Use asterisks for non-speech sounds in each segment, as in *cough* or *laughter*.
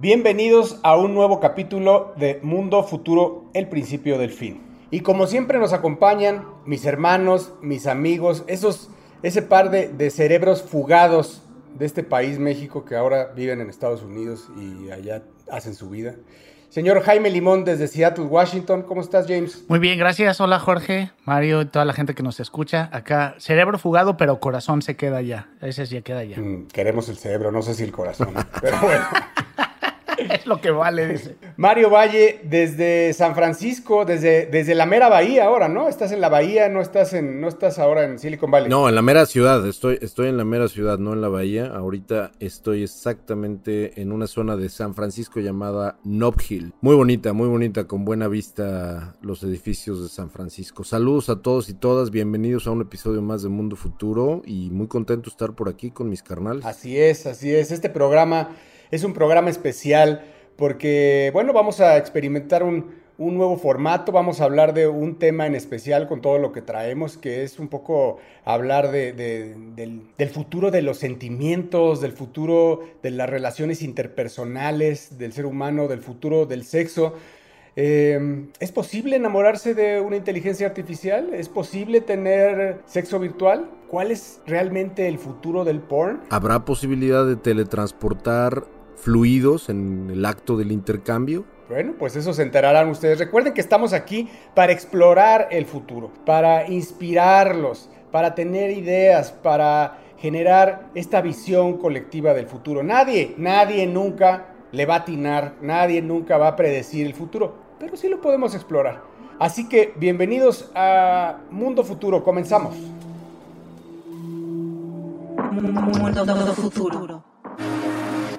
Bienvenidos a un nuevo capítulo de Mundo Futuro, el principio del fin. Y como siempre nos acompañan mis hermanos, mis amigos, esos, ese par de, de cerebros fugados de este país, México, que ahora viven en Estados Unidos y allá hacen su vida. Señor Jaime Limón desde Seattle, Washington. ¿Cómo estás, James? Muy bien, gracias. Hola, Jorge, Mario y toda la gente que nos escucha. Acá, cerebro fugado, pero corazón se queda allá. Ese sí queda allá. Mm, queremos el cerebro, no sé si el corazón. *laughs* pero bueno. *laughs* es lo que vale, dice. Mario Valle, desde San Francisco, desde, desde la mera bahía ahora, ¿no? Estás en la bahía, no estás en, no estás ahora en Silicon Valley. No, en la mera ciudad, estoy, estoy en la mera ciudad, no en la bahía. Ahorita estoy exactamente en una zona de San Francisco llamada Nob Hill. Muy bonita, muy bonita, con buena vista los edificios de San Francisco. Saludos a todos y todas, bienvenidos a un episodio más de Mundo Futuro y muy contento de estar por aquí con mis carnales. Así es, así es. Este programa es un programa especial porque, bueno, vamos a experimentar un, nuevo formato, vamos a hablar de un tema en especial con todo lo que traemos, que es un poco hablar del, futuro de los sentimientos, del futuro de las relaciones interpersonales del ser humano, del futuro del sexo. Eh, ¿Es posible enamorarse de una inteligencia artificial? ¿Es posible tener sexo virtual? ¿Cuál es realmente el futuro del porn? ¿Habrá posibilidad de teletransportar fluidos en el acto del intercambio? Bueno, pues eso se enterarán ustedes. Recuerden que estamos aquí para explorar el futuro, para inspirarlos, para tener ideas, para generar esta visión colectiva del futuro. Nadie, nadie nunca le va a atinar, nadie nunca va a predecir el futuro, pero sí lo podemos explorar. Así que bienvenidos a Mundo Futuro, comenzamos. Mundo Futuro.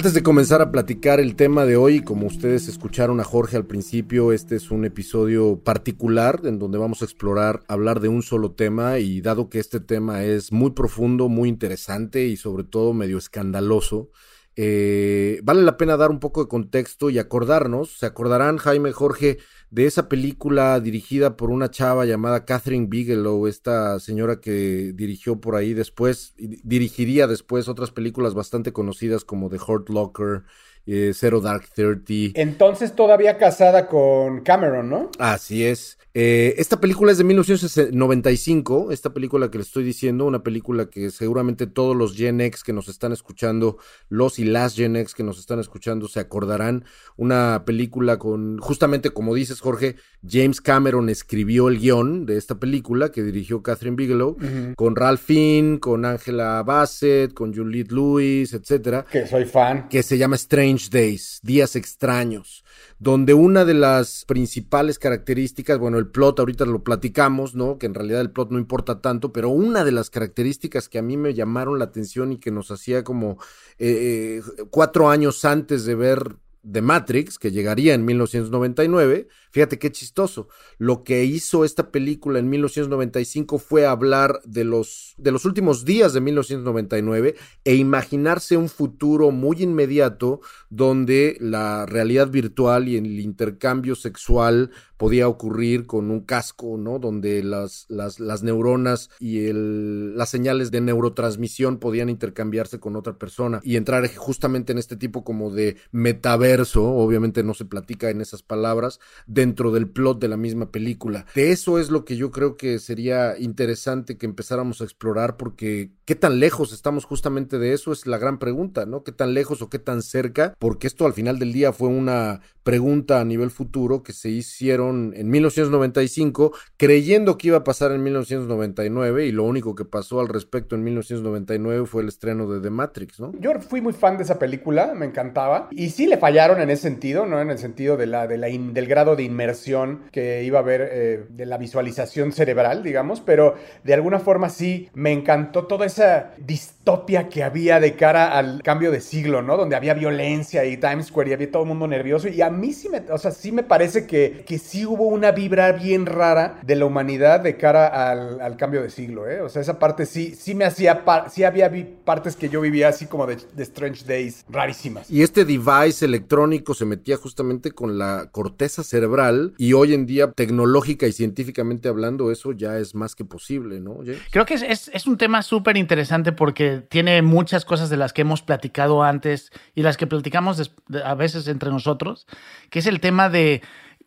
Antes de comenzar a platicar el tema de hoy, como ustedes escucharon a Jorge al principio, este es un episodio particular en donde vamos a explorar, hablar de un solo tema y dado que este tema es muy profundo, muy interesante y sobre todo medio escandaloso, eh, vale la pena dar un poco de contexto y acordarnos, se acordarán Jaime, Jorge, de esa película dirigida por una chava llamada Catherine Bigelow, esta señora que dirigió por ahí después, dirigiría después otras películas bastante conocidas como The Hurt Locker, eh, Zero Dark Thirty. Entonces todavía casada con Cameron, ¿no? Así es. Eh, esta película es de 1995, esta película que les estoy diciendo, una película que seguramente todos los Gen X que nos están escuchando, los y las Gen X que nos están escuchando se acordarán, una película con, justamente como dices Jorge, James Cameron escribió el guion de esta película que dirigió Catherine Bigelow, con Ralph Finn, con Angela Bassett, con Juliette Lewis, etcétera. Que soy fan. Que se llama Strange Days, Días Extraños donde una de las principales características, bueno, el plot ahorita lo platicamos, ¿no? Que en realidad el plot no importa tanto, pero una de las características que a mí me llamaron la atención y que nos hacía como eh, eh, cuatro años antes de ver The Matrix, que llegaría en 1999, fíjate qué chistoso, lo que hizo esta película en 1995 fue hablar de los, de los últimos días de 1999 e imaginarse un futuro muy inmediato donde la realidad virtual y el intercambio sexual podía ocurrir con un casco, ¿no? Donde las, las, las neuronas y el, las señales de neurotransmisión podían intercambiarse con otra persona y entrar justamente en este tipo como de metaverso, obviamente no se platica en esas palabras, dentro del plot de la misma película. De eso es lo que yo creo que sería interesante que empezáramos a explorar porque qué tan lejos estamos justamente de eso es la gran pregunta, ¿no? ¿Qué tan lejos o qué tan cerca? Porque esto al final del día fue una pregunta a nivel futuro que se hicieron estrenaron en 1995, creyendo que iba a pasar en 1999 y lo único que pasó al respecto en 1999 fue el estreno de The Matrix, ¿no? Yo fui muy fan de esa película, me encantaba. Y sí le fallaron en ese sentido, ¿no? En el sentido de la, de la del grado de inmersión que iba a haber eh, de la visualización cerebral, digamos. Pero de alguna forma sí me encantó toda esa distopia que había de cara al cambio de siglo, ¿no? Donde había violencia y Times Square y había todo el mundo nervioso. Y a mí sí me, o sea, sí me parece que, que sí hubo una vibra bien rara de la humanidad de cara al, al cambio de siglo, ¿eh? O sea, esa parte sí, sí me hacía, sí había partes que yo vivía así como de, de Strange Days rarísimas. Y este device electrónico se metía justamente con la corteza cerebral y hoy en día tecnológica y científicamente hablando eso ya es más que posible, ¿no? Creo que es, es, un tema súper interesante porque tiene muchas cosas de las que hemos platicado antes y las que platicamos a veces entre nosotros, que es el tema de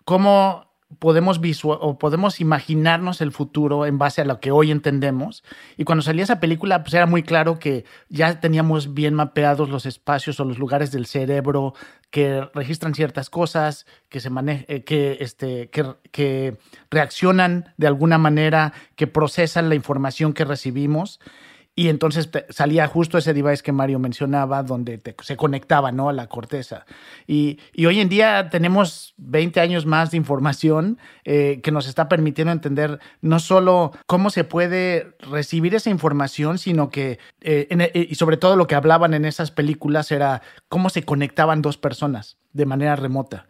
cómo podemos visual o podemos imaginarnos el futuro en base a lo que hoy entendemos. Y cuando salía esa película, pues era muy claro que ya teníamos bien mapeados los espacios o los lugares del cerebro que registran ciertas cosas, que se eh, que, este, que reaccionan de alguna manera, que procesan la información que recibimos. Y entonces salía justo ese device que Mario mencionaba, donde se conectaba ¿no? a la corteza. Y, y, hoy en día tenemos 20 años más de información eh, que nos está permitiendo entender no solo cómo se puede recibir esa información, sino que, eh, e, y sobre todo lo que hablaban en esas películas era cómo se conectaban dos personas de manera remota.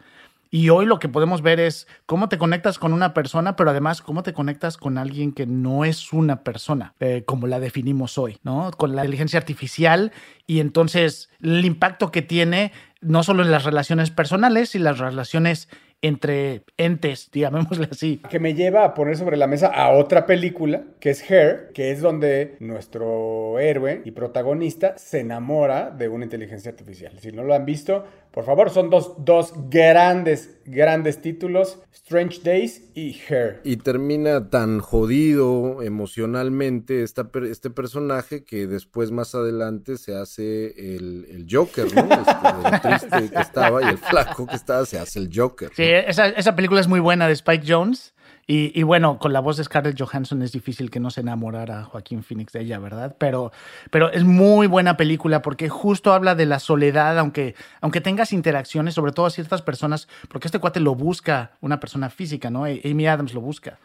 Y hoy lo que podemos ver es cómo te conectas con una persona, pero además cómo te conectas con alguien que no es una persona, eh, como la definimos hoy, ¿no? Con la inteligencia artificial y entonces el impacto que tiene no solo en las relaciones personales y las relaciones entre entes, *laughs* digámosle así. Que me lleva a poner sobre la mesa a otra película, que es Hair, que es donde nuestro héroe y protagonista se enamora de una inteligencia artificial. Si no lo han visto, por favor, son dos, dos grandes, grandes títulos, Strange Days y Hair. Y termina tan jodido emocionalmente esta, este personaje que después más adelante se hace el, Joker, ¿no? Este, el *laughs* triste que estaba y el flaco que estaba se hace el Joker. Sí, esa, esa película es muy buena de Spike Jones. Y, bueno, con la voz de Scarlett Johansson es difícil que no se enamorara Joaquín Phoenix de ella, ¿verdad? Pero, pero es muy buena película porque justo habla de la soledad, aunque, aunque tengas interacciones, sobre todo a ciertas personas, porque este cuate lo busca una persona física, ¿no? Amy Adams lo busca.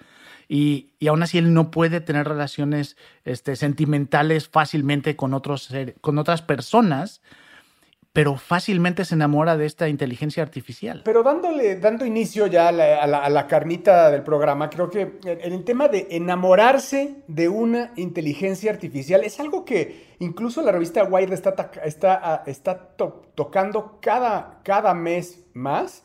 Y, y, aún así él no puede tener relaciones este, sentimentales fácilmente con, otros, con otras personas pero fácilmente se enamora de esta inteligencia artificial. Pero dándole, dando inicio ya a la, carnita del programa, creo que el tema de enamorarse de una inteligencia artificial es algo que incluso la revista Wired está, está, está tocando cada, cada mes más.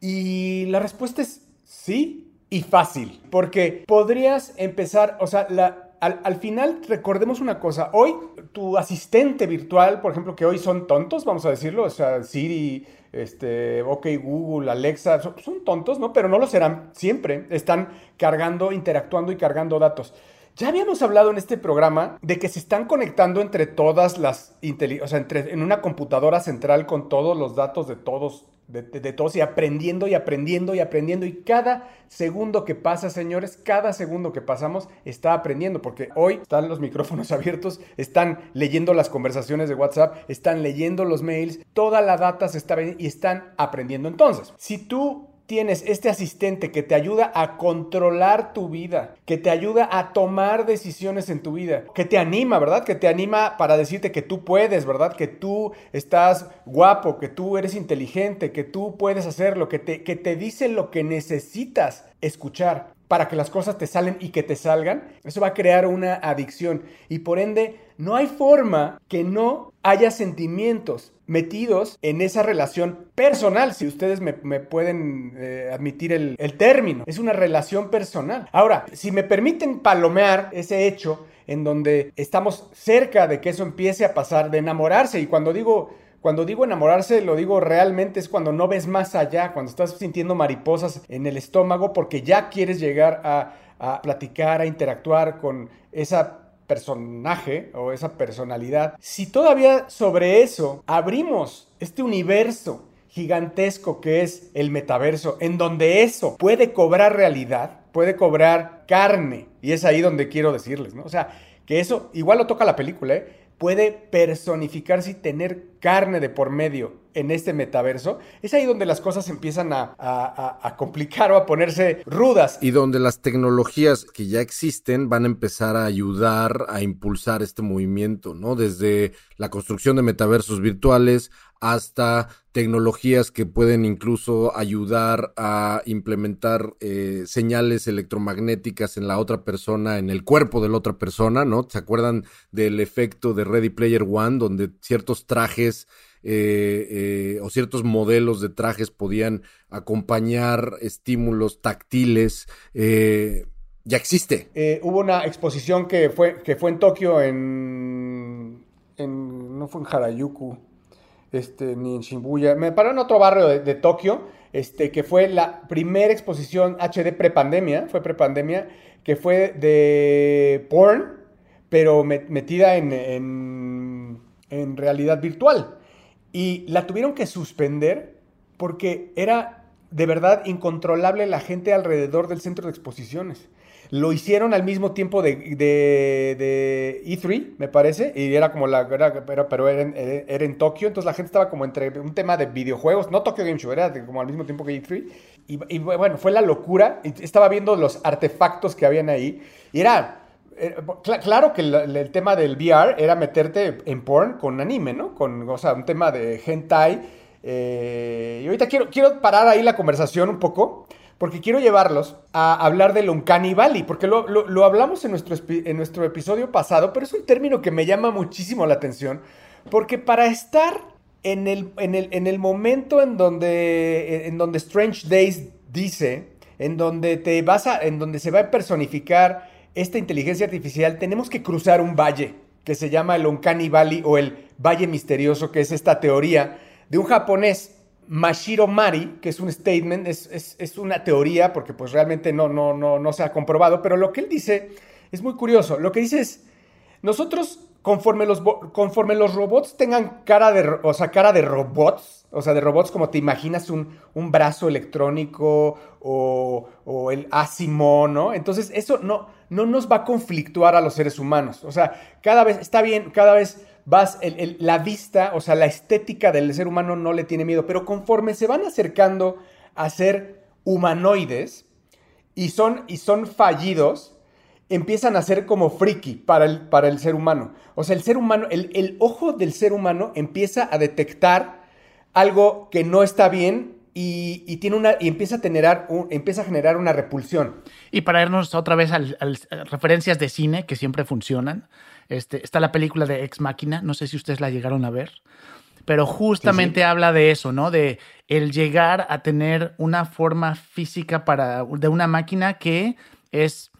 Y la respuesta es sí y fácil, porque podrías empezar, o sea, la, al, final recordemos una cosa, hoy tu asistente virtual, por ejemplo, que hoy son tontos, vamos a decirlo, o sea, Siri, este, OK Google, Alexa, son, tontos, ¿no? Pero no lo serán siempre, están cargando, interactuando y cargando datos. Ya habíamos hablado en este programa de que se están conectando entre todas las, o sea, entre, en una computadora central con todos los datos de todos de, todos y aprendiendo y aprendiendo y aprendiendo. Y cada segundo que pasa, señores, cada segundo que pasamos está aprendiendo, porque hoy están los micrófonos *laughs* abiertos, están leyendo las conversaciones de WhatsApp, están leyendo los mails, toda la data se está y están aprendiendo. Entonces, si tú tienes este asistente que te ayuda a controlar tu vida, que te ayuda a tomar decisiones en tu vida, que te anima, ¿verdad? Que te anima para decirte que tú puedes, ¿verdad? Que tú estás guapo, que tú eres inteligente, que tú puedes hacerlo, que te, que te dice lo que necesitas escuchar para que las cosas te salen y que te salgan, eso va a crear una adicción y por ende no hay forma que no haya sentimientos metidos en esa relación personal, si ustedes me, pueden eh, admitir el, el término. Es una relación personal. Ahora, si me permiten palomear ese hecho en donde estamos cerca de que eso empiece a pasar, de enamorarse, y cuando digo cuando digo enamorarse, lo digo realmente es cuando no ves más allá, cuando estás sintiendo mariposas en el estómago porque ya quieres llegar a, a platicar, a interactuar con esa personaje o esa personalidad, si todavía sobre eso abrimos este universo gigantesco que es el metaverso, en donde eso puede cobrar realidad, puede cobrar carne. Y es ahí donde quiero decirles, ¿no? O sea, que eso igual lo toca la película, ¿eh? Puede personificarse y tener carne de por medio en este metaverso, es ahí donde las cosas empiezan a, complicar o a ponerse rudas. Y donde las tecnologías que ya existen van a empezar a ayudar a impulsar este movimiento, ¿no? Desde la construcción de metaversos virtuales hasta tecnologías que pueden incluso ayudar a implementar eh, señales electromagnéticas en la otra persona, en el cuerpo de la otra persona, ¿no? ¿Se acuerdan del efecto de Ready Player One, donde ciertos trajes eh, eh, o ciertos modelos de trajes podían acompañar estímulos táctiles? ya existe. hubo una exposición que fue, que fue en Tokio, en, no fue en Harajuku este, ni en Shibuya. Me paró en otro barrio de, Tokio, este, que fue la primera exposición HD prepandemia, fue prepandemia, que fue de porn, pero metida en, en realidad virtual. Y la tuvieron que suspender porque era de verdad incontrolable la gente alrededor del centro de exposiciones. Lo hicieron al mismo tiempo de, de, E3, me parece, y era como la. Era, pero era en, Tokio, entonces la gente estaba como entre un tema de videojuegos, no Tokyo Game Show, era como al mismo tiempo que E3. Y, bueno, fue la locura. Estaba viendo los artefactos que habían ahí, y era. Eh, claro que el, tema del VR era meterte en porn con anime, ¿no? Con, o sea, un tema de hentai. Eh, y ahorita quiero, quiero parar ahí la conversación un poco porque quiero llevarlos a hablar del Uncanny Valley, porque lo, hablamos en nuestro, en nuestro episodio pasado, pero es un término que me llama muchísimo la atención, porque para estar en el, en el, momento en donde, en donde Strange Days dice, en donde, te vas a, en donde se va a personificar esta inteligencia artificial, tenemos que cruzar un valle que se llama el Uncanny Valley o el Valle Misterioso, que es esta teoría de un japonés Mashiro Mari, que es un statement, es, una teoría, porque pues realmente no, no, no, no se ha comprobado, pero lo que él dice es muy curioso. Lo que dice es, nosotros, conforme los, conforme los robots tengan cara de, o sea, cara de robots, o sea, de robots como te imaginas un, un brazo electrónico o, o el Asimo, ¿no? Entonces eso no, no nos va a conflictuar a los seres humanos. O sea, cada vez, está bien, cada vez vas, la vista, o sea, la estética del ser humano no le tiene miedo, pero conforme se van acercando a ser humanoides y son, y son fallidos, empiezan a ser como friki para el, para el ser humano. O sea, el ser humano, el, ojo del ser humano empieza a detectar algo que no está bien y, tiene una, y empieza, a generar empieza a generar una repulsión. Y para irnos otra vez a referencias de cine que siempre funcionan, este, está la película de Ex Máquina, no sé si ustedes la llegaron a ver, pero justamente habla de eso, ¿no? De el llegar a tener una forma física para, de una máquina que es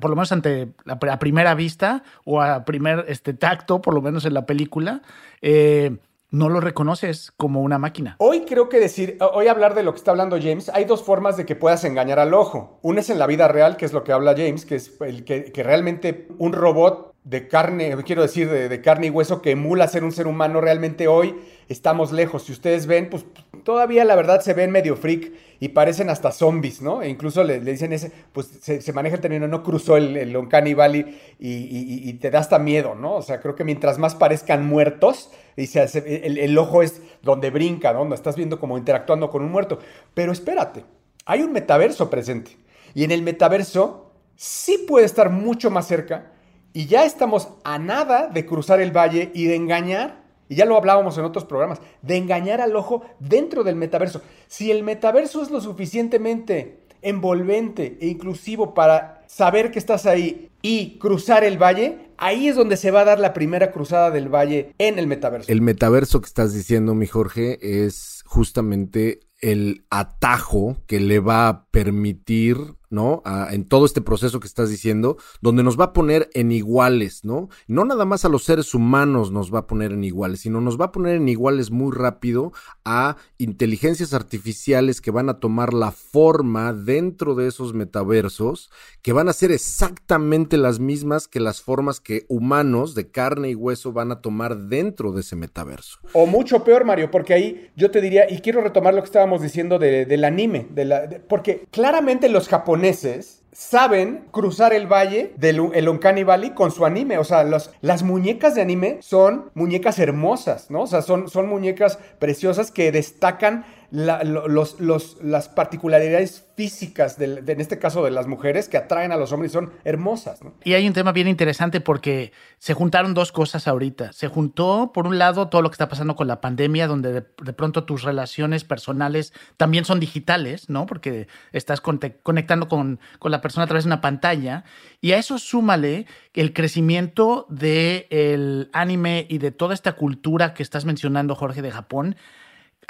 por lo menos ante la, a primera vista o a primer este, tacto, por lo menos en la película, eh, no lo reconoces como una máquina. Hoy creo que decir, hoy hablar de lo que está hablando James, hay dos formas de que puedas engañar al ojo. Una es en la vida real, que es lo que habla James, que es el que, que realmente un robot de carne, quiero decir, de, carne y hueso que emula ser un ser humano, realmente hoy estamos lejos. Si ustedes ven, pues todavía la verdad se ven medio freak y parecen hasta zombies, ¿no? E incluso le, dicen ese, pues se, maneja el término, no cruzó el, el Uncanny Valley y, te da hasta miedo, ¿no? O sea, creo que mientras más parezcan muertos, y se el, el, ojo es donde brinca, ¿no? Estás viendo como interactuando con un muerto. Pero espérate, hay un metaverso presente. Y en el metaverso sí puede estar mucho más cerca y ya estamos a nada de cruzar el valle y de engañar, y ya lo hablábamos en otros programas, de engañar al ojo dentro del metaverso. Si el metaverso es lo suficientemente envolvente e inclusivo para saber que estás ahí y cruzar el valle, ahí es donde se va a dar la primera cruzada del valle en el metaverso. El metaverso que estás diciendo, mi Jorge, es justamente el atajo que le va a permitir ¿no? en todo este proceso que estás diciendo, donde nos va a poner en iguales, ¿no? No nada más a los seres humanos nos va a poner en iguales, sino nos va a poner en iguales muy rápido a inteligencias artificiales que van a tomar la forma dentro de esos metaversos, que van a ser exactamente las mismas que las formas que humanos de carne y hueso van a tomar dentro de ese metaverso. O mucho peor, Mario, porque ahí yo te diría, y quiero retomar lo que estábamos diciendo del anime, de la, porque claramente los japoneses japoneses saben cruzar el valle del el Uncanny Valley con su anime. O sea, las muñecas de anime son muñecas hermosas, ¿no? O sea, son, son muñecas preciosas que destacan las particularidades físicas, en este caso de las mujeres, que atraen a los hombres y son hermosas. Y hay un tema bien interesante porque se juntaron dos cosas ahorita. Se juntó, por un lado, todo lo que está pasando con la pandemia, donde de, pronto tus relaciones personales también son digitales, ¿no? Porque estás conectando con, con, la persona a través de una pantalla. Y a eso súmale el crecimiento del anime y de toda esta cultura que estás mencionando, Jorge, de Japón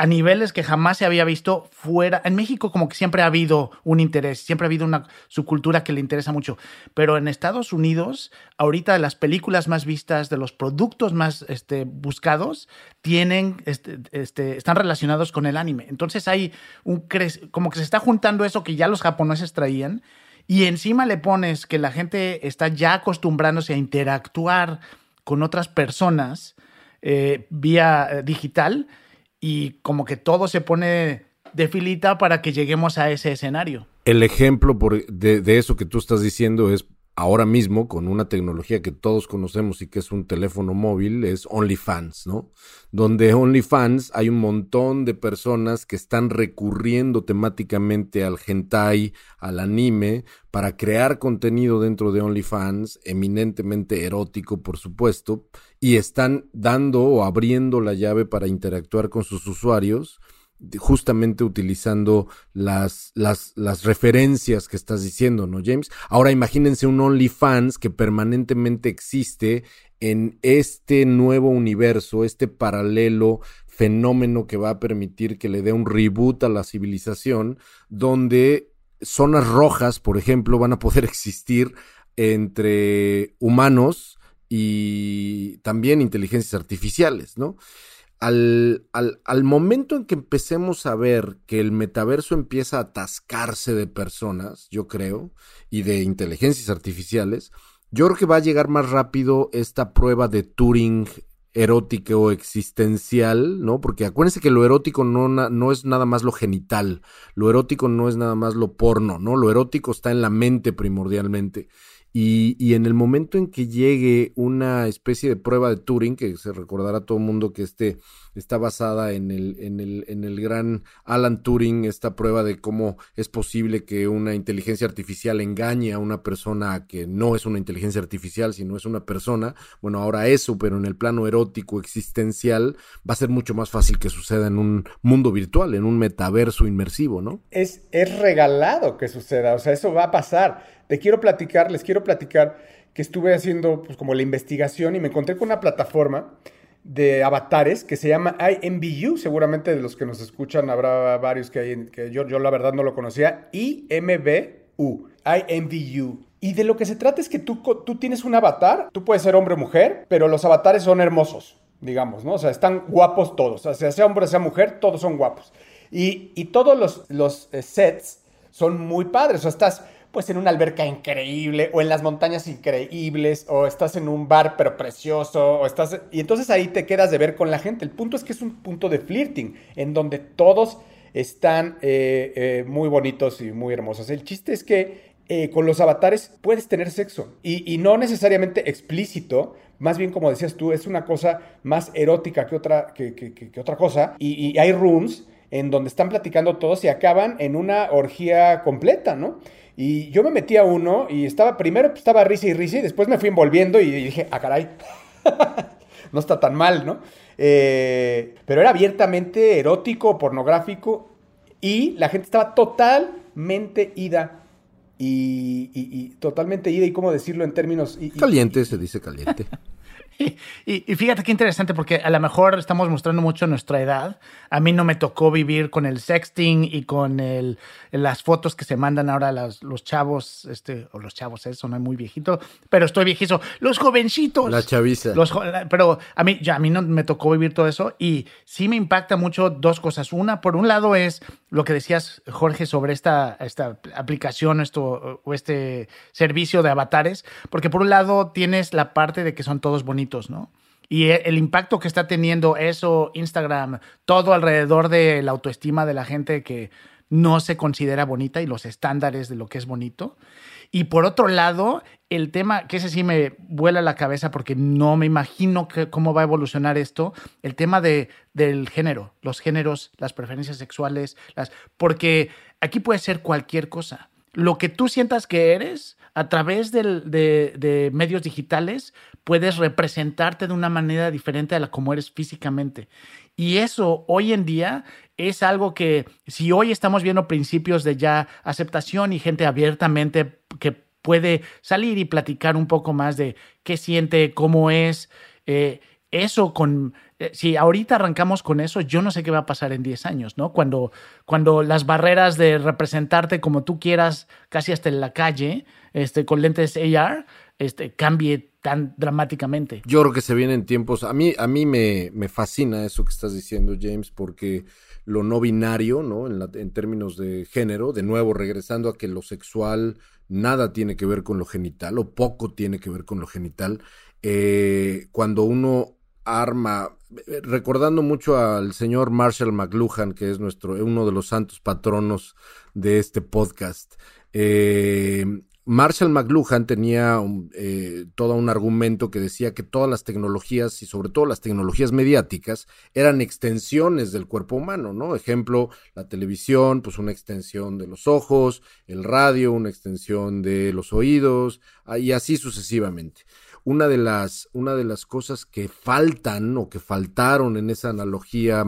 a niveles que jamás se había visto fuera. En México como que siempre ha habido un interés, siempre ha habido una subcultura que le interesa mucho, pero en Estados Unidos, ahorita las películas más vistas, de los productos más este, buscados, tienen, este, este, están relacionados con el anime. Entonces hay un como que se está juntando eso que ya los japoneses traían y encima le pones que la gente está ya acostumbrándose a interactuar con otras personas eh, vía eh, digital y como que todo se pone de filita para que lleguemos a ese escenario. El ejemplo por, de, de, eso que tú estás diciendo es ahora mismo con una tecnología que todos conocemos y que es un teléfono móvil, es OnlyFans, ¿no? Donde OnlyFans hay un montón de personas que están recurriendo temáticamente al hentai, al anime, para crear contenido dentro de OnlyFans, eminentemente erótico, por supuesto, y están dando o abriendo la llave para interactuar con sus usuarios justamente utilizando las, las, las, referencias que estás diciendo, ¿no, James? Ahora imagínense un OnlyFans que permanentemente existe en este nuevo universo, este paralelo fenómeno que va a permitir que le dé un reboot a la civilización, donde zonas rojas, por ejemplo, van a poder *laughs* existir entre humanos y también inteligencias artificiales, ¿no? Al, al, momento en que empecemos a ver que el metaverso empieza a atascarse de personas, yo creo, y de inteligencias artificiales, yo creo que va a llegar más rápido esta prueba de Turing erótica o existencial, ¿no? Porque acuérdense que lo erótico no, no, es nada más lo genital, lo erótico no es nada más lo porno, ¿no? Lo erótico está en la mente primordialmente. Y, en el momento en que llegue una especie de prueba de Turing, que se recordará a todo el mundo que este está basada en el, en, el, en el gran Alan Turing, esta prueba de cómo es posible que una inteligencia artificial engañe a una persona que no es una inteligencia artificial, sino es una persona. Bueno, ahora eso, pero en el plano erótico existencial, va a ser mucho más fácil que suceda en un mundo virtual, en un metaverso inmersivo, ¿no? Es, es regalado que suceda, o sea, eso va a pasar te quiero platicar, les quiero platicar que estuve haciendo pues, como la investigación y me encontré con una plataforma de avatares que se llama IMBU. Seguramente de los que nos escuchan habrá varios que, hay, que yo, yo la verdad no lo conocía. IMBU. IMBU. Y de lo que se trata es que tú, tú tienes un avatar, tú puedes ser hombre o mujer, pero los avatares son hermosos, digamos, ¿no? O sea, están guapos todos. O sea, sea hombre o sea mujer, todos son guapos. Y, y todos los, los eh, sets son muy padres. O sea, estás pues en una alberca increíble o en las montañas increíbles o estás en un bar pero precioso o estás y entonces ahí te quedas de ver con la gente. El punto es que es un punto de flirting en donde todos están eh, eh, muy bonitos y muy hermosos. El chiste es que eh, con los avatares puedes tener sexo y, no necesariamente explícito, más bien como decías tú, es una cosa más erótica que otra, que, otra cosa y, y hay rooms en donde están platicando todos y acaban en una orgía completa, ¿no? Y yo me metí a uno y estaba, primero estaba risa y risa y después me fui envolviendo y dije, ah, caray, *laughs* no está tan mal, ¿no? Eh, pero era abiertamente erótico, pornográfico y la gente estaba totalmente ida. Y, totalmente ida, y cómo decirlo en términos... caliente, se dice caliente. *laughs* Y, fíjate qué interesante, porque a lo mejor estamos mostrando mucho nuestra edad. A mí no me tocó vivir con el sexting y con el, las fotos que se mandan ahora los, los chavos, este, o los chavos, eso no es muy viejito, pero estoy viejizo. Los jovencitos. La chaviza. Los, pero a mí, ya, a mí no me tocó vivir todo eso y sí me impacta mucho dos cosas. Una, por un lado, es lo que decías, Jorge, sobre esta, esta aplicación esto, o este servicio de avatares, porque por un lado tienes la parte de que son todos bonitos, ¿no? Y e, el impacto que está teniendo eso, Instagram, todo alrededor de la autoestima de la gente que no se considera bonita y los estándares de lo que es bonito. Y por otro lado, el tema, que ese sí me vuela la cabeza porque no me imagino cómo va a evolucionar esto, el tema de, del género, los géneros, las preferencias sexuales, las, porque aquí puede ser cualquier cosa. Lo que tú sientas que eres, a través de, medios digitales, puedes representarte de una manera diferente a la como eres físicamente. Y eso hoy en día es algo que si hoy estamos viendo principios de ya aceptación y gente abiertamente que puede salir y platicar un poco más de qué siente, cómo es, eh, eso con, eh, si ahorita arrancamos con eso, yo no sé qué va a pasar en 10 años, ¿no? Cuando, cuando las barreras de representarte como tú quieras, casi hasta en la calle, este, con lentes AR, este, cambie tan dramáticamente. Yo creo que se vienen tiempos, a mí, a mí me, me fascina eso que estás diciendo, James, porque lo no binario, ¿no? En, en, términos de género, de nuevo, regresando a que lo sexual nada tiene que ver con lo genital, o poco tiene que ver con lo genital. Eh, cuando uno arma, recordando mucho al señor Marshall McLuhan, que es nuestro, uno de los santos patronos de este podcast. Eh, Marshall McLuhan tenía eh, todo un argumento que decía que todas las tecnologías y sobre todo las tecnologías mediáticas eran extensiones del cuerpo humano, ¿no? Ejemplo, la televisión, pues una extensión de los ojos, el radio, una extensión de los oídos, ah, y así sucesivamente. Una de las, una de las cosas que faltan o que faltaron en esa analogía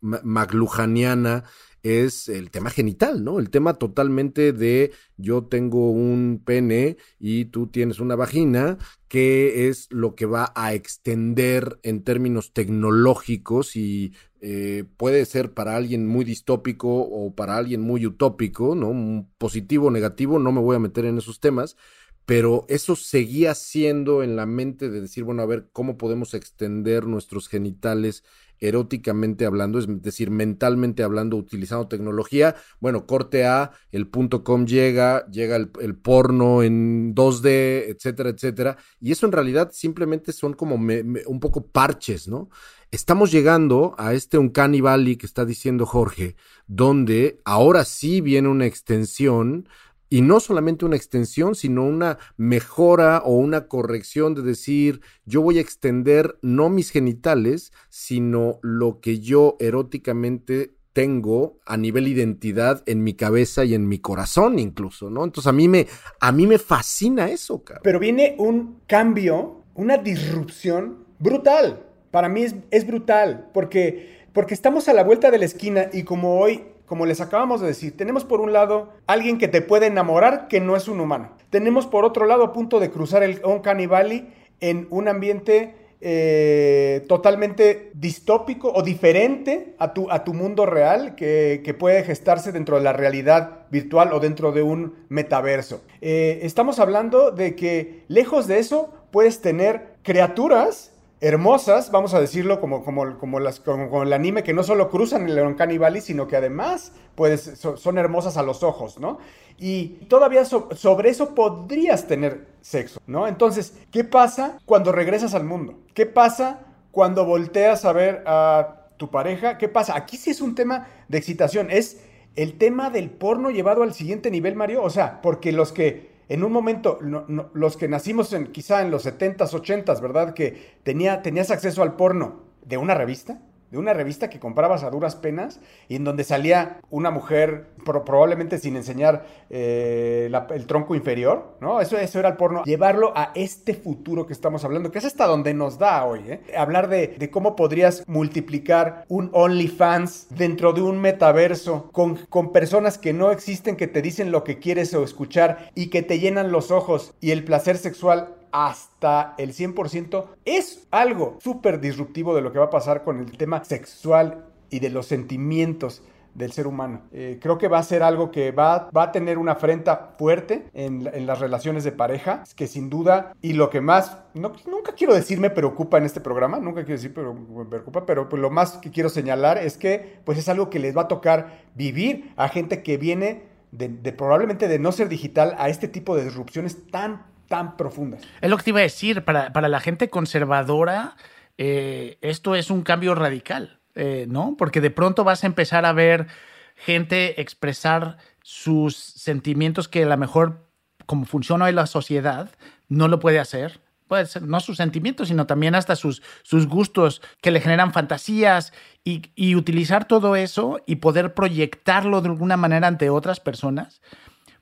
McLuhaniana es el tema genital, ¿no? El tema totalmente de yo tengo un pene y tú tienes una vagina, que es lo que va a extender en términos tecnológicos y eh, puede ser para alguien muy distópico o para alguien muy utópico, ¿no? Positivo o negativo, no me voy a meter en esos temas, pero eso seguía siendo en la mente de decir, bueno, a ver, ¿cómo podemos extender nuestros genitales eróticamente hablando, es decir, mentalmente hablando, utilizando tecnología. Bueno, corte A, el punto com llega, llega el, porno en 2D, etcétera, etcétera. Y eso en realidad simplemente son como un poco parches, ¿no? Estamos llegando a este Uncanny Valley que está diciendo Jorge, donde ahora sí viene una extensión y no solamente una extensión, sino una mejora o una corrección de decir, yo voy a extender no mis genitales, sino lo que yo eróticamente tengo a nivel identidad en mi cabeza y en mi corazón incluso, ¿no? Entonces a mí me, a mí me fascina eso, cabrón. Pero viene un cambio, una disrupción brutal. Para mí es, es brutal, porque, porque estamos a la vuelta de la esquina y como hoy como les acabamos de decir, tenemos por un lado alguien que te puede enamorar que no es un humano. Tenemos por otro lado a punto de cruzar el Uncanny Valley en un ambiente eh, totalmente distópico o diferente a tu, a tu mundo real que, puede gestarse dentro de la realidad virtual o dentro de un metaverso. Eh, estamos hablando de que lejos de eso puedes tener criaturas hermosas, vamos a decirlo como, como, como, las, como, el anime, que no solo cruzan el Uncanny Valley, sino que además pues, son hermosas a los ojos, ¿no? Y todavía sobre eso podrías tener sexo, ¿no? Entonces, ¿qué pasa cuando regresas al mundo? ¿Qué pasa cuando volteas a ver a tu pareja? ¿Qué pasa? Aquí sí es un tema de excitación, es el tema del porno llevado al siguiente nivel, Mario, o sea, porque los que en un momento, los que nacimos en, quizá en los 70s, 80s, ¿verdad? Que tenía, tenías acceso al porno de una revista de una revista que comprabas a duras penas y en donde salía una mujer probablemente sin enseñar eh, el tronco inferior, ¿no? Eso, eso era el porno. Llevarlo a este futuro que estamos hablando, que es hasta donde nos da hoy, ¿eh? Hablar de, de cómo podrías multiplicar un OnlyFans dentro de un metaverso con, con personas que no existen, que te dicen lo que quieres o escuchar y que te llenan los ojos y el placer sexual hasta el 100%, es algo súper disruptivo de lo que va a pasar con el tema sexual y de los sentimientos del ser humano. Eh, creo que va a ser algo que va, va a tener una afrenta fuerte en, en, las relaciones de pareja, que sin duda, y lo que más, no, nunca quiero decir me preocupa en este programa, nunca quiero decir pero me preocupa, pero pues, lo más que quiero señalar es que pues es algo que les va a tocar vivir a gente que viene de, probablemente de no ser digital a este tipo de disrupciones tan, tan profundas. Es lo que te iba a decir, para, para la gente conservadora, eh, esto es un cambio radical. Eh, ¿no? Porque de pronto vas a empezar a ver gente expresar sus sentimientos que a lo mejor, como funciona hoy la sociedad, no lo puede hacer. Puede ser no sus sentimientos, sino también hasta sus, sus gustos que le generan fantasías y, y utilizar todo eso y poder proyectarlo de alguna manera ante otras personas.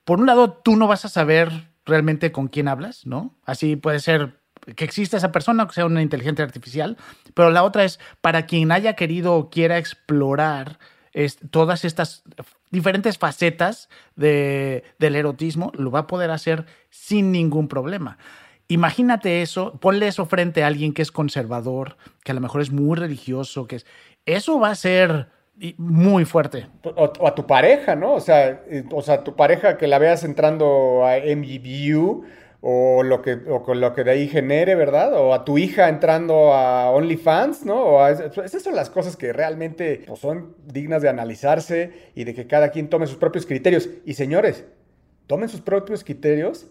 Por un lado, tú no vas a saber realmente con quién hablas, ¿no? Así puede ser que exista esa persona, que sea una inteligencia artificial, pero la otra es para quien haya querido o quiera explorar todas estas diferentes facetas de, del erotismo, lo va a poder hacer sin ningún problema. Imagínate eso, ponle eso frente a alguien que es conservador, que a lo mejor es muy religioso, que es... Eso va a ser muy fuerte. O, a tu pareja, ¿no? O sea, o sea, tu pareja que la veas entrando a MGBU o lo que, o con lo que de ahí genere, ¿verdad? O a tu hija entrando a OnlyFans, ¿no? A, esas son las cosas que realmente pues, son dignas de analizarse y de que cada quien tome sus propios criterios. Y señores, tomen sus propios criterios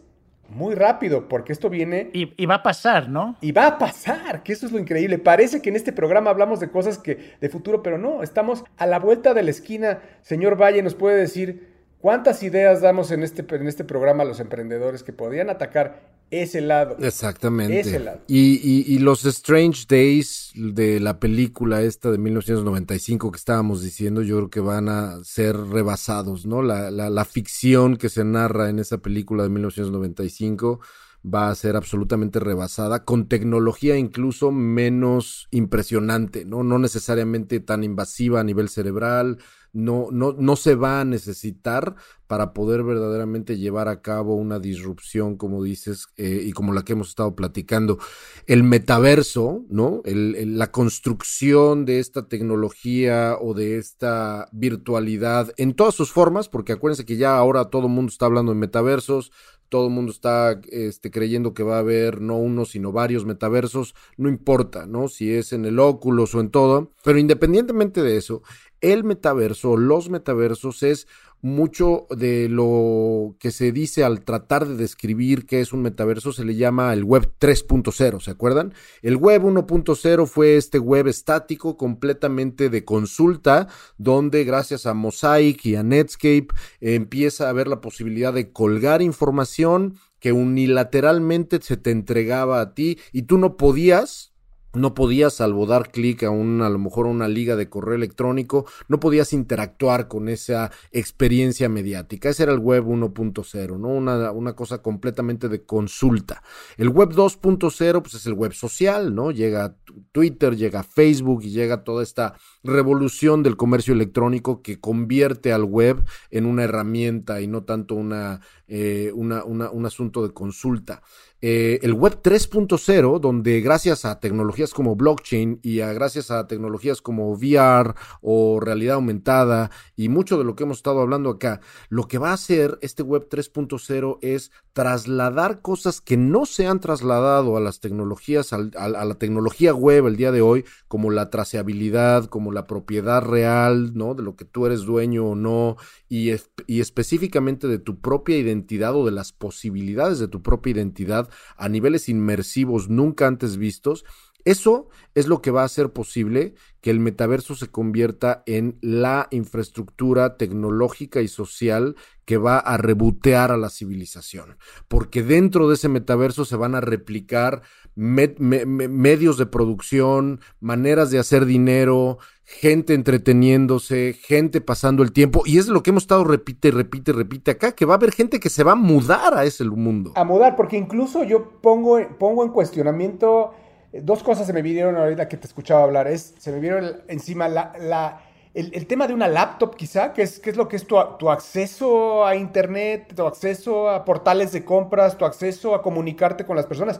muy rápido, porque esto viene... Y, y, va a pasar, ¿no? Y va a pasar, que eso es lo increíble. Parece que en este programa hablamos de cosas que de futuro, pero no, estamos a la vuelta de la esquina. Señor Valle nos puede decir ¿Cuántas ideas damos en este, en este programa a los emprendedores que podrían atacar ese lado? Exactamente. Ese lado. Y, y, y, los Strange Days de la película esta de 1995 que estábamos diciendo, yo creo que van a ser rebasados, ¿no? La, la, la ficción que se narra en esa película de 1995 va a ser absolutamente rebasada, con tecnología incluso menos impresionante, ¿no? No necesariamente tan invasiva a nivel cerebral, no, no, no se va a necesitar para poder verdaderamente llevar a cabo una disrupción, como dices, eh, y como la que hemos estado platicando. El metaverso, ¿no? El, la construcción de esta tecnología o de esta virtualidad en todas sus formas, porque acuérdense que ya ahora todo el mundo está hablando de metaversos, todo el mundo está este, creyendo que va a haber no uno, sino varios metaversos, no importa, ¿no? Si es en el óculos o en todo, pero independientemente de eso, el metaverso, los metaversos es mucho de lo que se dice al tratar de describir qué es un metaverso se le llama el web 3.0, ¿se acuerdan? El web 1.0 fue este web estático completamente de consulta, donde gracias a Mosaic y a Netscape empieza a haber la posibilidad de colgar información que unilateralmente se te entregaba a ti y tú no podías no podías, salvo dar clic a un, a lo mejor una liga de correo electrónico, no podías interactuar con esa experiencia mediática. Ese era el web 1.0, ¿no? Una, una cosa completamente de consulta. El web 2.0, pues es el web social, ¿no? Llega Twitter, llega Facebook y llega toda esta revolución del comercio electrónico que convierte al web en una herramienta y no tanto una, eh, una un asunto de consulta. Eh, el Web 3.0, donde gracias a tecnologías como blockchain y a, gracias a tecnologías como VR o realidad aumentada y mucho de lo que hemos estado hablando acá, lo que va a hacer este Web 3.0 es trasladar cosas que no se han trasladado a las tecnologías, a, a, la tecnología web el día de hoy, como la traceabilidad, como la propiedad real, ¿no? De lo que tú eres dueño o no, y específicamente de tu propia identidad o de las posibilidades de tu propia identidad a niveles inmersivos nunca antes vistos, eso es lo que va a hacer posible que el metaverso se convierta en la infraestructura tecnológica y social que va a rebotear a la civilización. Porque dentro de ese metaverso se van a replicar me me medios de producción, maneras de hacer dinero, gente entreteniéndose, gente pasando el tiempo. Y es lo que hemos estado repite, repite, repite acá, que va a haber gente que se va a mudar a ese mundo. A mudar, porque incluso yo pongo, pongo en cuestionamiento, dos cosas se me vinieron ahorita que te escuchaba hablar. Es, se me vieron encima la, la el, tema de una laptop quizá, que es, es lo que es tu, tu, acceso a internet, tu acceso a portales de compras, tu acceso a comunicarte con las personas.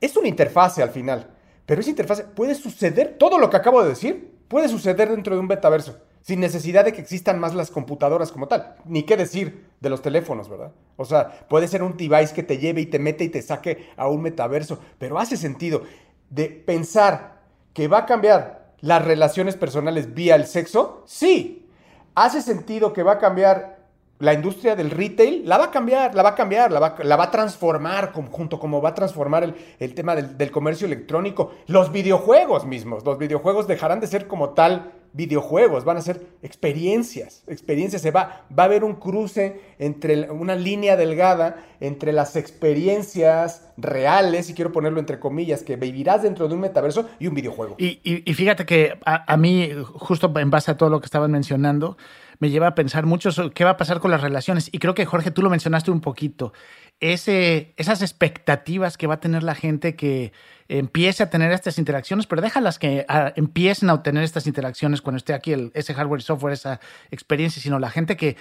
Es una interfase al final, pero esa interfase puede suceder, todo lo que acabo de decir, puede suceder dentro de un metaverso, sin necesidad de que existan más las computadoras como tal, ni qué decir de los teléfonos, ¿verdad? O sea, puede ser un device que te lleve y te mete y te saque a un metaverso, pero hace sentido de pensar que va a cambiar las relaciones personales vía el sexo? Sí. ¿Hace sentido que va a cambiar la industria del retail? La va a cambiar, la va a cambiar, la va, a transformar junto como va a transformar el, tema del, del, comercio electrónico. Los videojuegos mismos, los videojuegos dejarán de ser como tal videojuegos, van a ser experiencias, experiencias, se va, va a haber un cruce entre una línea delgada entre las experiencias reales, y quiero ponerlo entre comillas, que vivirás dentro de un metaverso y un videojuego. Y, fíjate que a, mí, justo en base a todo lo que estaban mencionando, me lleva a pensar mucho qué va a pasar con las relaciones. Y creo que, Jorge, tú lo mencionaste un poquito. Esas expectativas que va a tener la gente que empiece a tener estas interacciones, pero déjalas que empiecen a obtener estas interacciones cuando esté aquí ese hardware y software, esa experiencia, sino la gente que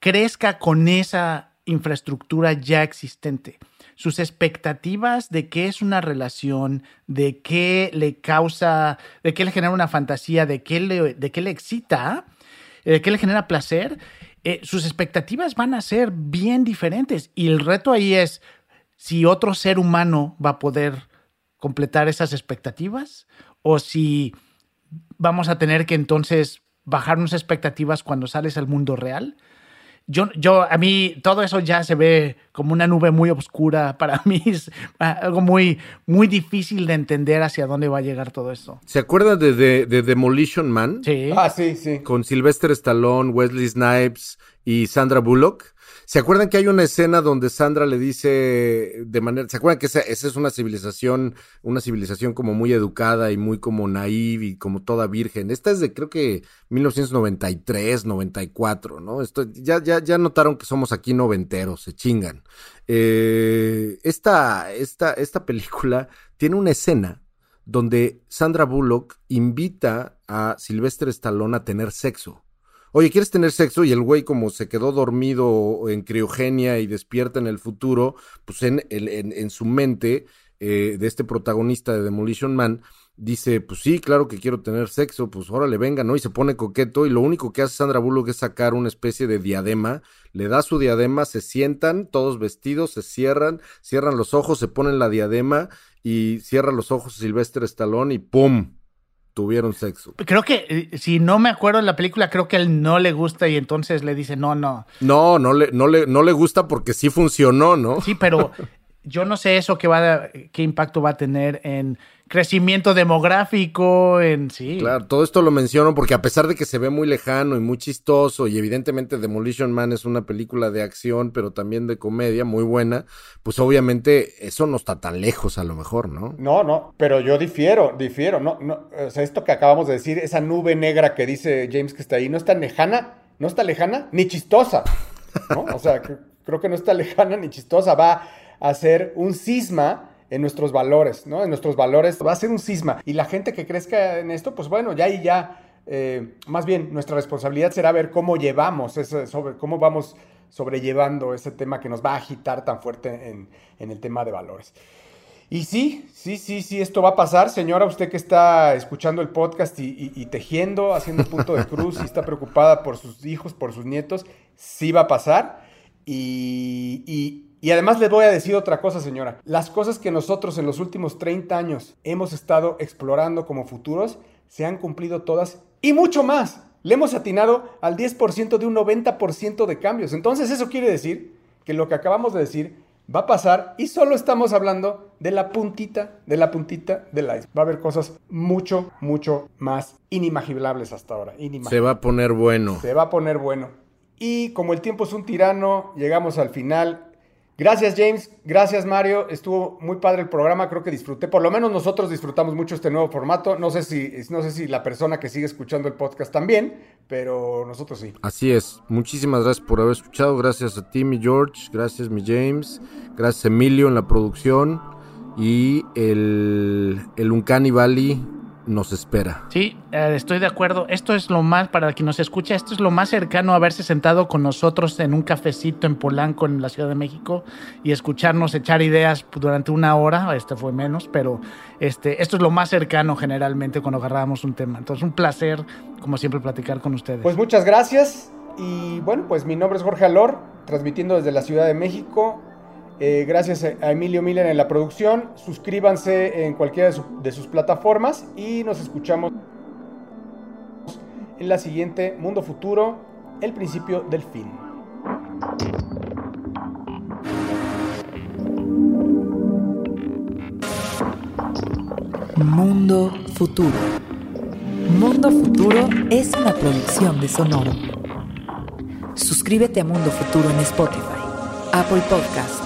crezca con esa infraestructura ya existente. Sus expectativas de qué es una relación, de qué le causa, de qué le genera una fantasía, de qué le, de qué le excita, de qué le genera placer, eh, sus expectativas van a ser bien diferentes. Y el reto ahí es si otro ser humano va a poder completar esas expectativas o si vamos a tener que entonces bajar expectativas cuando sales al mundo real. Yo, yo, a mí todo eso ya se ve como una nube muy oscura. Para *laughs* mí es algo muy, muy difícil de entender hacia dónde va a llegar todo esto. ¿Se acuerdan de, de, Demolition Man? Sí. Ah, sí, sí. Con Sylvester Stallone, Wesley Snipes y Sandra Bullock. ¿Se acuerdan que hay una escena donde Sandra le dice de manera, ¿se acuerdan que esa, es una civilización, una civilización como muy educada y muy como naive y como toda virgen? Esta es de creo que 1993, 94, ¿no? Esto, ya, ya, ya notaron que somos aquí noventeros, se chingan. Eh, esta, esta, esta película tiene una escena donde Sandra Bullock invita a Sylvester Stallone a tener sexo oye, ¿quieres tener sexo? Y el güey como se quedó dormido en criogenia y despierta en el futuro, pues en, en, su mente eh, de este protagonista de Demolition Man, dice, pues sí, claro que quiero tener sexo, pues órale, venga, ¿no? Y se pone coqueto y lo único que hace Sandra Bullock es sacar una especie de diadema, le da su diadema, se sientan, todos vestidos, se cierran, cierran los ojos, se ponen la diadema y cierra los ojos Silvestre Stallone y ¡pum! Tuvieron sexo. Creo que, eh, si no me acuerdo en la película, creo que él no le gusta y entonces le dice, no, no. No, no le, no le, no le gusta porque sí funcionó, ¿no? Sí, pero *laughs* yo no sé eso qué, va qué impacto va a tener en crecimiento demográfico, en sí. Claro, todo esto lo menciono porque a pesar de que se ve muy lejano y muy chistoso, y evidentemente Demolition Man es una película de acción, pero también de comedia muy buena, pues obviamente eso no está tan lejos a lo mejor, ¿no? No, no, pero yo difiero, difiero, no, no, o sea, esto que acabamos de decir, esa nube negra que dice James que está ahí, no está lejana, no está lejana ni chistosa, ¿no? O sea, creo que no está lejana ni chistosa, va a ser un cisma en nuestros valores, ¿no? En nuestros valores va a ser un cisma. Y la gente que crezca en esto, pues bueno, ya y ya, eh, más bien nuestra responsabilidad será ver cómo llevamos, ese, cómo vamos sobrellevando ese tema que nos va a agitar tan fuerte en, el tema de valores. Y sí, sí, sí, sí, esto va a pasar. Señora, usted que está escuchando el podcast y, tejiendo, haciendo punto de cruz y está preocupada por sus hijos, por sus nietos, sí va a pasar. y además les voy a decir otra cosa, señora. Las cosas que nosotros en los últimos 30 años hemos estado explorando como futuros se han cumplido todas y mucho más. Le hemos atinado al 10% de un 90% de cambios. Entonces eso quiere decir que lo que acabamos de decir va a pasar y solo estamos hablando de la puntita, de la puntita del iceberg. Va a haber cosas mucho, mucho más inimaginables hasta ahora. Se va a poner bueno. Se va a poner bueno. Y como el tiempo es un tirano, llegamos al final. Gracias James, gracias Mario, estuvo muy padre el programa, creo que disfruté, por lo menos nosotros disfrutamos mucho este nuevo formato, no sé si, no sé si la persona que sigue escuchando el podcast también, pero nosotros sí. Así es, muchísimas gracias por haber escuchado, gracias a ti mi George, gracias mi James, gracias Emilio en la producción. Y el, el Uncanny Valley nos espera. Sí, eh, estoy de acuerdo. Esto es lo más, para quien nos escucha, esto es lo más cercano a haberse sentado con nosotros en un cafecito en Polanco, en la Ciudad de México, y escucharnos echar ideas durante una hora. Este fue menos, pero este, esto es lo más cercano generalmente cuando agarrábamos un tema. Entonces, un placer, como siempre, platicar con ustedes. Pues muchas gracias. Y bueno, pues mi nombre es Jorge Alor, transmitiendo desde la Ciudad de México. Eh, gracias a Emilio Miller en la producción. Suscríbanse en cualquiera de, sus plataformas y nos escuchamos en la siguiente Mundo Futuro, el principio del fin. Mundo Futuro. Mundo Futuro es una producción de Sonoro. Suscríbete a Mundo Futuro en Spotify, Apple Podcasts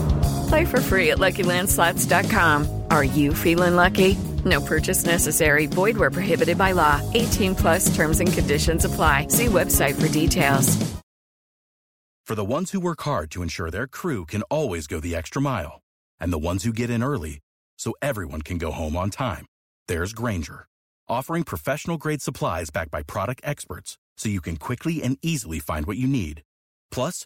Play for free at LuckyLandSlots.com. Are you feeling lucky? No purchase necessary. Void where prohibited by law. 18 plus terms and conditions apply. See website for details. For the ones who work hard to ensure their crew can always go the extra mile, and the ones who get in early so everyone can go home on time, there's Granger, offering professional grade supplies backed by product experts so you can quickly and easily find what you need. Plus,